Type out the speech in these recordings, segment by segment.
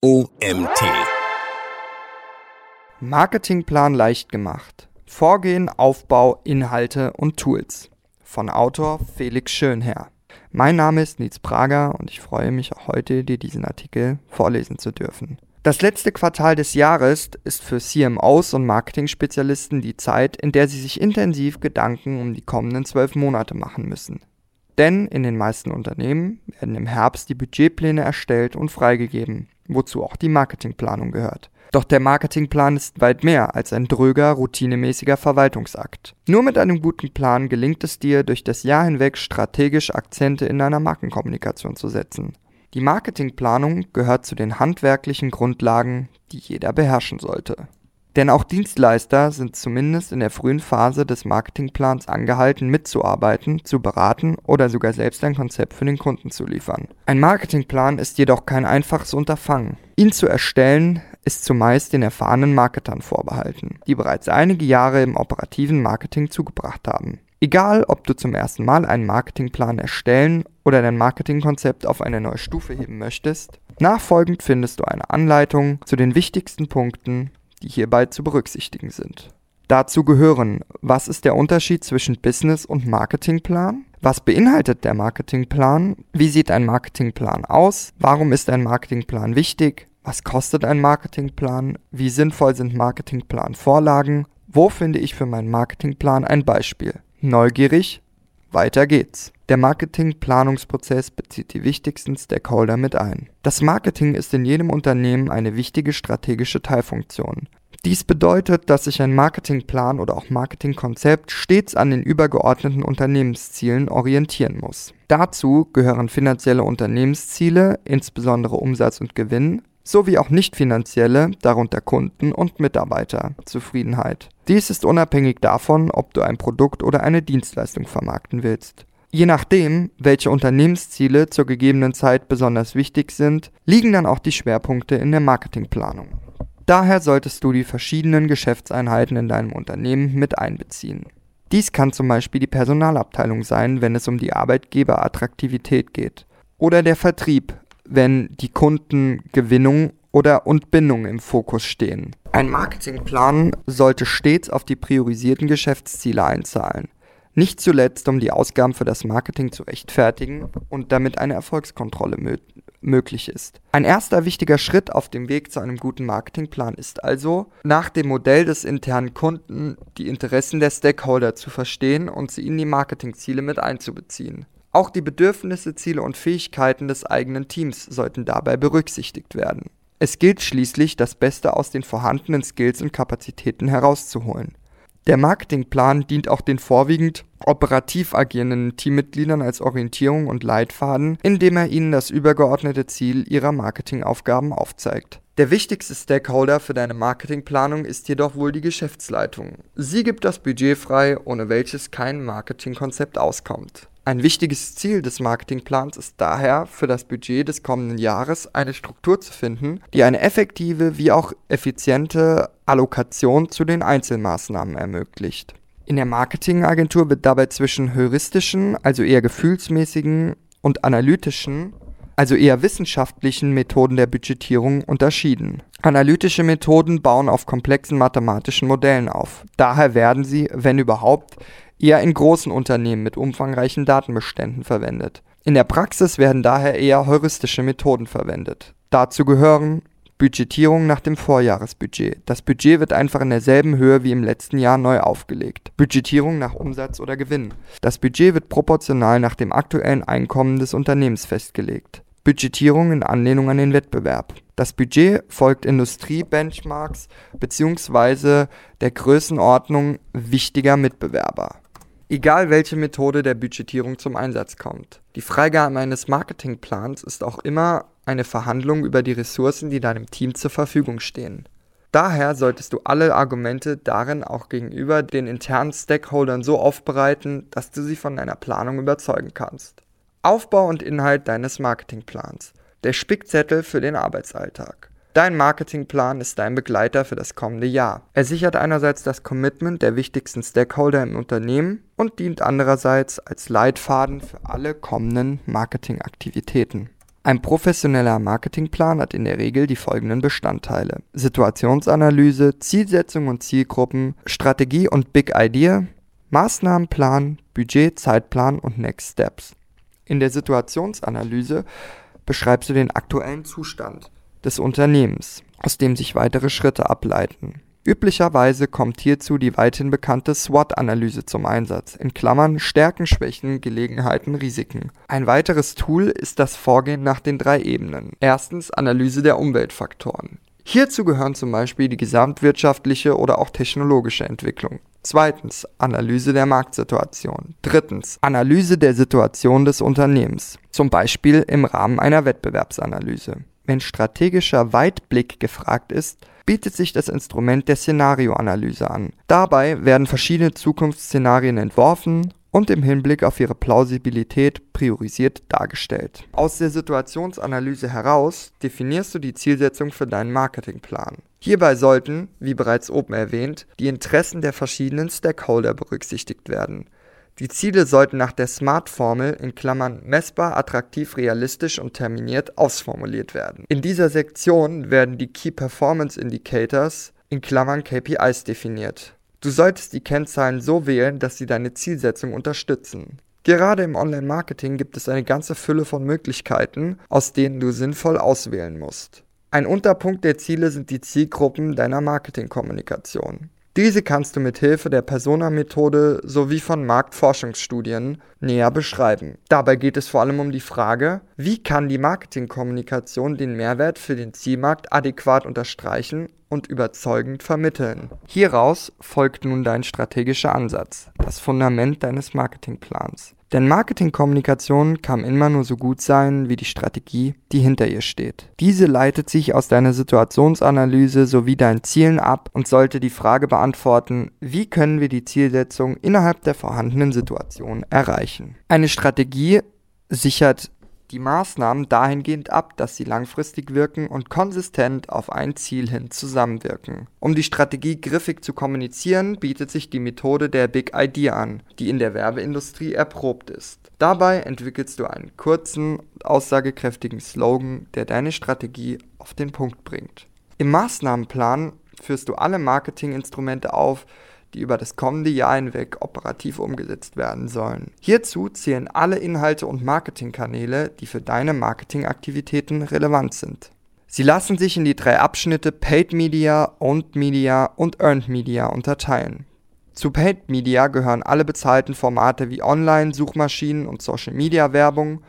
OMT. Marketingplan leicht gemacht. Vorgehen, Aufbau, Inhalte und Tools. Von Autor Felix Schönherr. Mein Name ist Nils Prager und ich freue mich auch heute, dir diesen Artikel vorlesen zu dürfen. Das letzte Quartal des Jahres ist für CMOs und Marketing-Spezialisten die Zeit, in der sie sich intensiv Gedanken um die kommenden zwölf Monate machen müssen. Denn in den meisten Unternehmen werden im Herbst die Budgetpläne erstellt und freigegeben, wozu auch die Marketingplanung gehört. Doch der Marketingplan ist weit mehr als ein dröger, routinemäßiger Verwaltungsakt. Nur mit einem guten Plan gelingt es dir, durch das Jahr hinweg strategisch Akzente in deiner Markenkommunikation zu setzen. Die Marketingplanung gehört zu den handwerklichen Grundlagen, die jeder beherrschen sollte. Denn auch Dienstleister sind zumindest in der frühen Phase des Marketingplans angehalten, mitzuarbeiten, zu beraten oder sogar selbst ein Konzept für den Kunden zu liefern. Ein Marketingplan ist jedoch kein einfaches Unterfangen. Ihn zu erstellen ist zumeist den erfahrenen Marketern vorbehalten, die bereits einige Jahre im operativen Marketing zugebracht haben. Egal, ob du zum ersten Mal einen Marketingplan erstellen oder dein Marketingkonzept auf eine neue Stufe heben möchtest, nachfolgend findest du eine Anleitung zu den wichtigsten Punkten, die hierbei zu berücksichtigen sind. Dazu gehören, was ist der Unterschied zwischen Business- und Marketingplan? Was beinhaltet der Marketingplan? Wie sieht ein Marketingplan aus? Warum ist ein Marketingplan wichtig? Was kostet ein Marketingplan? Wie sinnvoll sind Marketingplan-Vorlagen? Wo finde ich für meinen Marketingplan ein Beispiel? Neugierig? Weiter geht's. Der Marketingplanungsprozess bezieht die wichtigsten Stakeholder mit ein. Das Marketing ist in jedem Unternehmen eine wichtige strategische Teilfunktion. Dies bedeutet, dass sich ein Marketingplan oder auch Marketingkonzept stets an den übergeordneten Unternehmenszielen orientieren muss. Dazu gehören finanzielle Unternehmensziele, insbesondere Umsatz und Gewinn, sowie auch nicht finanzielle, darunter Kunden und Mitarbeiterzufriedenheit. Dies ist unabhängig davon, ob du ein Produkt oder eine Dienstleistung vermarkten willst. Je nachdem, welche Unternehmensziele zur gegebenen Zeit besonders wichtig sind, liegen dann auch die Schwerpunkte in der Marketingplanung. Daher solltest du die verschiedenen Geschäftseinheiten in deinem Unternehmen mit einbeziehen. Dies kann zum Beispiel die Personalabteilung sein, wenn es um die Arbeitgeberattraktivität geht. Oder der Vertrieb, wenn die Kundengewinnung oder und Bindung im Fokus stehen. Ein Marketingplan sollte stets auf die priorisierten Geschäftsziele einzahlen. Nicht zuletzt, um die Ausgaben für das Marketing zu rechtfertigen und damit eine Erfolgskontrolle mö möglich ist. Ein erster wichtiger Schritt auf dem Weg zu einem guten Marketingplan ist also, nach dem Modell des internen Kunden die Interessen der Stakeholder zu verstehen und sie in die Marketingziele mit einzubeziehen. Auch die Bedürfnisse, Ziele und Fähigkeiten des eigenen Teams sollten dabei berücksichtigt werden. Es gilt schließlich, das Beste aus den vorhandenen Skills und Kapazitäten herauszuholen. Der Marketingplan dient auch den vorwiegend operativ agierenden Teammitgliedern als Orientierung und Leitfaden, indem er ihnen das übergeordnete Ziel ihrer Marketingaufgaben aufzeigt. Der wichtigste Stakeholder für deine Marketingplanung ist jedoch wohl die Geschäftsleitung. Sie gibt das Budget frei, ohne welches kein Marketingkonzept auskommt. Ein wichtiges Ziel des Marketingplans ist daher, für das Budget des kommenden Jahres eine Struktur zu finden, die eine effektive wie auch effiziente Allokation zu den Einzelmaßnahmen ermöglicht. In der Marketingagentur wird dabei zwischen heuristischen, also eher gefühlsmäßigen, und analytischen, also eher wissenschaftlichen Methoden der Budgetierung unterschieden. Analytische Methoden bauen auf komplexen mathematischen Modellen auf. Daher werden sie, wenn überhaupt, eher in großen Unternehmen mit umfangreichen Datenbeständen verwendet. In der Praxis werden daher eher heuristische Methoden verwendet. Dazu gehören Budgetierung nach dem Vorjahresbudget. Das Budget wird einfach in derselben Höhe wie im letzten Jahr neu aufgelegt. Budgetierung nach Umsatz oder Gewinn. Das Budget wird proportional nach dem aktuellen Einkommen des Unternehmens festgelegt. Budgetierung in Anlehnung an den Wettbewerb. Das Budget folgt Industrie-Benchmarks bzw. der Größenordnung wichtiger Mitbewerber. Egal welche Methode der Budgetierung zum Einsatz kommt. Die Freigabe eines Marketingplans ist auch immer eine Verhandlung über die Ressourcen, die deinem Team zur Verfügung stehen. Daher solltest du alle Argumente darin auch gegenüber den internen Stakeholdern so aufbereiten, dass du sie von deiner Planung überzeugen kannst. Aufbau und Inhalt deines Marketingplans. Der Spickzettel für den Arbeitsalltag. Dein Marketingplan ist dein Begleiter für das kommende Jahr. Er sichert einerseits das Commitment der wichtigsten Stakeholder im Unternehmen und dient andererseits als Leitfaden für alle kommenden Marketingaktivitäten. Ein professioneller Marketingplan hat in der Regel die folgenden Bestandteile: Situationsanalyse, Zielsetzung und Zielgruppen, Strategie und Big Idea, Maßnahmenplan, Budget, Zeitplan und Next Steps. In der Situationsanalyse beschreibst du den aktuellen Zustand des Unternehmens, aus dem sich weitere Schritte ableiten. Üblicherweise kommt hierzu die weithin bekannte SWOT-Analyse zum Einsatz in Klammern (Stärken, Schwächen, Gelegenheiten, Risiken). Ein weiteres Tool ist das Vorgehen nach den drei Ebenen. Erstens Analyse der Umweltfaktoren. Hierzu gehören zum Beispiel die gesamtwirtschaftliche oder auch technologische Entwicklung. Zweitens Analyse der Marktsituation. Drittens Analyse der Situation des Unternehmens, zum Beispiel im Rahmen einer Wettbewerbsanalyse. Wenn strategischer Weitblick gefragt ist bietet sich das Instrument der Szenarioanalyse an. Dabei werden verschiedene Zukunftsszenarien entworfen und im Hinblick auf ihre Plausibilität priorisiert dargestellt. Aus der Situationsanalyse heraus definierst du die Zielsetzung für deinen Marketingplan. Hierbei sollten, wie bereits oben erwähnt, die Interessen der verschiedenen Stakeholder berücksichtigt werden. Die Ziele sollten nach der SMART-Formel in Klammern messbar, attraktiv, realistisch und terminiert ausformuliert werden. In dieser Sektion werden die Key Performance Indicators in Klammern KPIs definiert. Du solltest die Kennzahlen so wählen, dass sie deine Zielsetzung unterstützen. Gerade im Online-Marketing gibt es eine ganze Fülle von Möglichkeiten, aus denen du sinnvoll auswählen musst. Ein Unterpunkt der Ziele sind die Zielgruppen deiner Marketingkommunikation. Diese kannst du mit Hilfe der Persona-Methode sowie von Marktforschungsstudien näher beschreiben. Dabei geht es vor allem um die Frage, wie kann die Marketingkommunikation den Mehrwert für den Zielmarkt adäquat unterstreichen und überzeugend vermitteln. Hieraus folgt nun dein strategischer Ansatz, das Fundament deines Marketingplans. Denn Marketingkommunikation kann immer nur so gut sein wie die Strategie, die hinter ihr steht. Diese leitet sich aus deiner Situationsanalyse sowie deinen Zielen ab und sollte die Frage beantworten, wie können wir die Zielsetzung innerhalb der vorhandenen Situation erreichen. Eine Strategie sichert die Maßnahmen dahingehend ab, dass sie langfristig wirken und konsistent auf ein Ziel hin zusammenwirken. Um die Strategie griffig zu kommunizieren, bietet sich die Methode der Big Idea an, die in der Werbeindustrie erprobt ist. Dabei entwickelst du einen kurzen, aussagekräftigen Slogan, der deine Strategie auf den Punkt bringt. Im Maßnahmenplan führst du alle Marketinginstrumente auf, die über das kommende Jahr hinweg operativ umgesetzt werden sollen. Hierzu zählen alle Inhalte und Marketingkanäle, die für deine Marketingaktivitäten relevant sind. Sie lassen sich in die drei Abschnitte Paid Media, Owned Media und Earned Media unterteilen. Zu Paid Media gehören alle bezahlten Formate wie Online, Suchmaschinen und Social Media Werbung.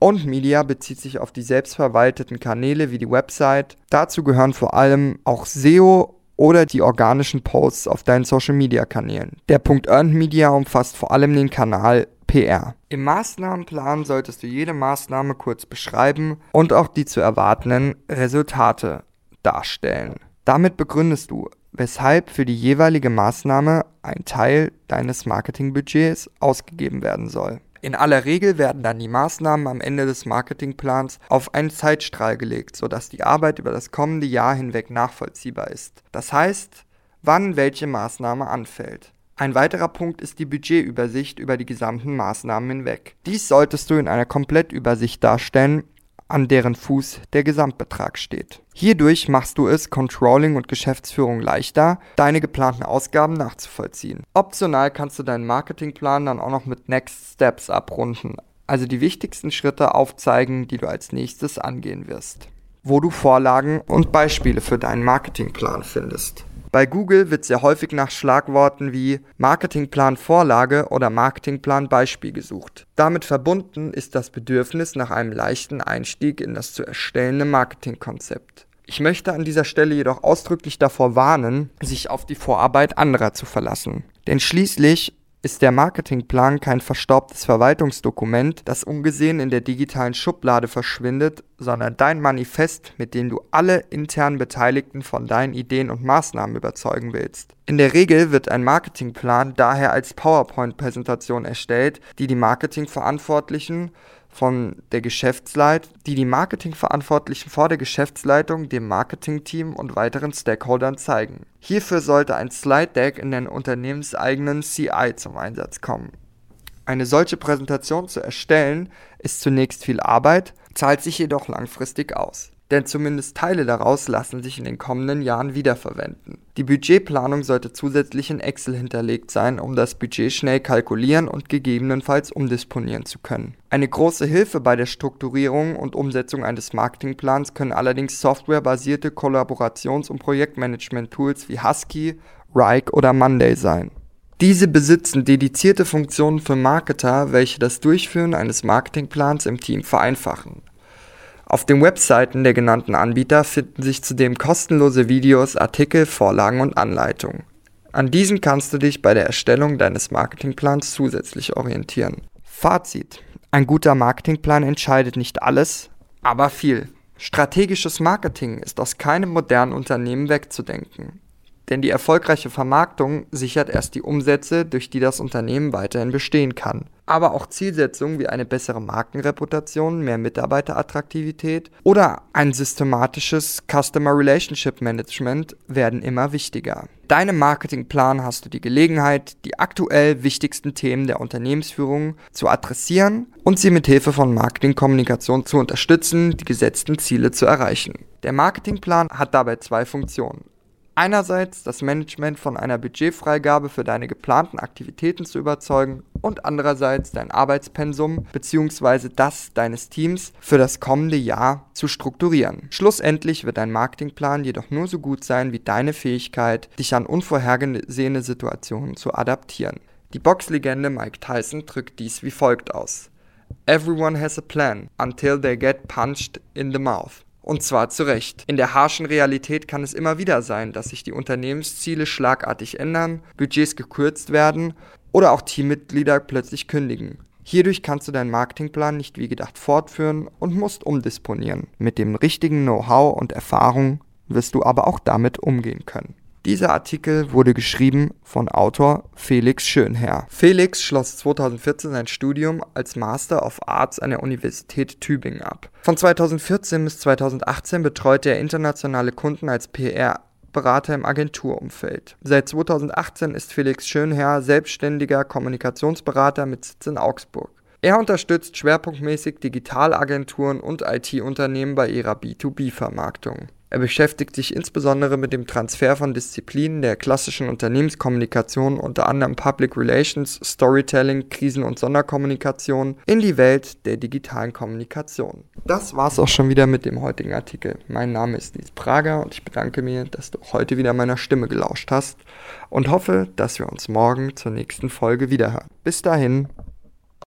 Owned Media bezieht sich auf die selbstverwalteten Kanäle wie die Website. Dazu gehören vor allem auch SEO oder die organischen Posts auf deinen Social Media Kanälen. Der Punkt Earned Media umfasst vor allem den Kanal PR. Im Maßnahmenplan solltest du jede Maßnahme kurz beschreiben und auch die zu erwartenden Resultate darstellen. Damit begründest du, weshalb für die jeweilige Maßnahme ein Teil deines Marketingbudgets ausgegeben werden soll. In aller Regel werden dann die Maßnahmen am Ende des Marketingplans auf einen Zeitstrahl gelegt, sodass die Arbeit über das kommende Jahr hinweg nachvollziehbar ist. Das heißt, wann welche Maßnahme anfällt. Ein weiterer Punkt ist die Budgetübersicht über die gesamten Maßnahmen hinweg. Dies solltest du in einer Komplettübersicht darstellen an deren Fuß der Gesamtbetrag steht. Hierdurch machst du es Controlling und Geschäftsführung leichter, deine geplanten Ausgaben nachzuvollziehen. Optional kannst du deinen Marketingplan dann auch noch mit Next Steps abrunden, also die wichtigsten Schritte aufzeigen, die du als nächstes angehen wirst, wo du Vorlagen und Beispiele für deinen Marketingplan findest. Bei Google wird sehr häufig nach Schlagworten wie Marketingplan Vorlage oder Marketingplan Beispiel gesucht. Damit verbunden ist das Bedürfnis nach einem leichten Einstieg in das zu erstellende Marketingkonzept. Ich möchte an dieser Stelle jedoch ausdrücklich davor warnen, sich auf die Vorarbeit anderer zu verlassen. Denn schließlich ist der Marketingplan kein verstaubtes Verwaltungsdokument, das ungesehen in der digitalen Schublade verschwindet, sondern dein Manifest, mit dem du alle internen Beteiligten von deinen Ideen und Maßnahmen überzeugen willst. In der Regel wird ein Marketingplan daher als PowerPoint-Präsentation erstellt, die die Marketingverantwortlichen von der Geschäftsleit, die die Marketingverantwortlichen vor der Geschäftsleitung, dem Marketingteam und weiteren Stakeholdern zeigen. Hierfür sollte ein Slide Deck in den unternehmenseigenen CI zum Einsatz kommen. Eine solche Präsentation zu erstellen ist zunächst viel Arbeit, zahlt sich jedoch langfristig aus denn zumindest Teile daraus lassen sich in den kommenden Jahren wiederverwenden. Die Budgetplanung sollte zusätzlich in Excel hinterlegt sein, um das Budget schnell kalkulieren und gegebenenfalls umdisponieren zu können. Eine große Hilfe bei der Strukturierung und Umsetzung eines Marketingplans können allerdings softwarebasierte Kollaborations- und Projektmanagement-Tools wie Husky, Rike oder Monday sein. Diese besitzen dedizierte Funktionen für Marketer, welche das Durchführen eines Marketingplans im Team vereinfachen. Auf den Webseiten der genannten Anbieter finden sich zudem kostenlose Videos, Artikel, Vorlagen und Anleitungen. An diesen kannst du dich bei der Erstellung deines Marketingplans zusätzlich orientieren. Fazit. Ein guter Marketingplan entscheidet nicht alles, aber viel. Strategisches Marketing ist aus keinem modernen Unternehmen wegzudenken. Denn die erfolgreiche Vermarktung sichert erst die Umsätze, durch die das Unternehmen weiterhin bestehen kann. Aber auch Zielsetzungen wie eine bessere Markenreputation, mehr Mitarbeiterattraktivität oder ein systematisches Customer Relationship Management werden immer wichtiger. Deinem Marketingplan hast du die Gelegenheit, die aktuell wichtigsten Themen der Unternehmensführung zu adressieren und sie mit Hilfe von Marketingkommunikation zu unterstützen, die gesetzten Ziele zu erreichen. Der Marketingplan hat dabei zwei Funktionen. Einerseits das Management von einer Budgetfreigabe für deine geplanten Aktivitäten zu überzeugen und andererseits dein Arbeitspensum bzw. das deines Teams für das kommende Jahr zu strukturieren. Schlussendlich wird dein Marketingplan jedoch nur so gut sein wie deine Fähigkeit, dich an unvorhergesehene Situationen zu adaptieren. Die Boxlegende Mike Tyson drückt dies wie folgt aus. Everyone has a plan until they get punched in the mouth. Und zwar zu Recht. In der harschen Realität kann es immer wieder sein, dass sich die Unternehmensziele schlagartig ändern, Budgets gekürzt werden oder auch Teammitglieder plötzlich kündigen. Hierdurch kannst du deinen Marketingplan nicht wie gedacht fortführen und musst umdisponieren. Mit dem richtigen Know-how und Erfahrung wirst du aber auch damit umgehen können. Dieser Artikel wurde geschrieben von Autor Felix Schönherr. Felix schloss 2014 sein Studium als Master of Arts an der Universität Tübingen ab. Von 2014 bis 2018 betreute er internationale Kunden als PR Berater im Agenturumfeld. Seit 2018 ist Felix Schönherr selbstständiger Kommunikationsberater mit Sitz in Augsburg. Er unterstützt schwerpunktmäßig Digitalagenturen und IT-Unternehmen bei ihrer B2B-Vermarktung. Er beschäftigt sich insbesondere mit dem Transfer von Disziplinen der klassischen Unternehmenskommunikation, unter anderem Public Relations, Storytelling, Krisen- und Sonderkommunikation, in die Welt der digitalen Kommunikation. Das war's auch schon wieder mit dem heutigen Artikel. Mein Name ist Nils Prager und ich bedanke mir, dass du heute wieder meiner Stimme gelauscht hast und hoffe, dass wir uns morgen zur nächsten Folge wiederhören. Bis dahin.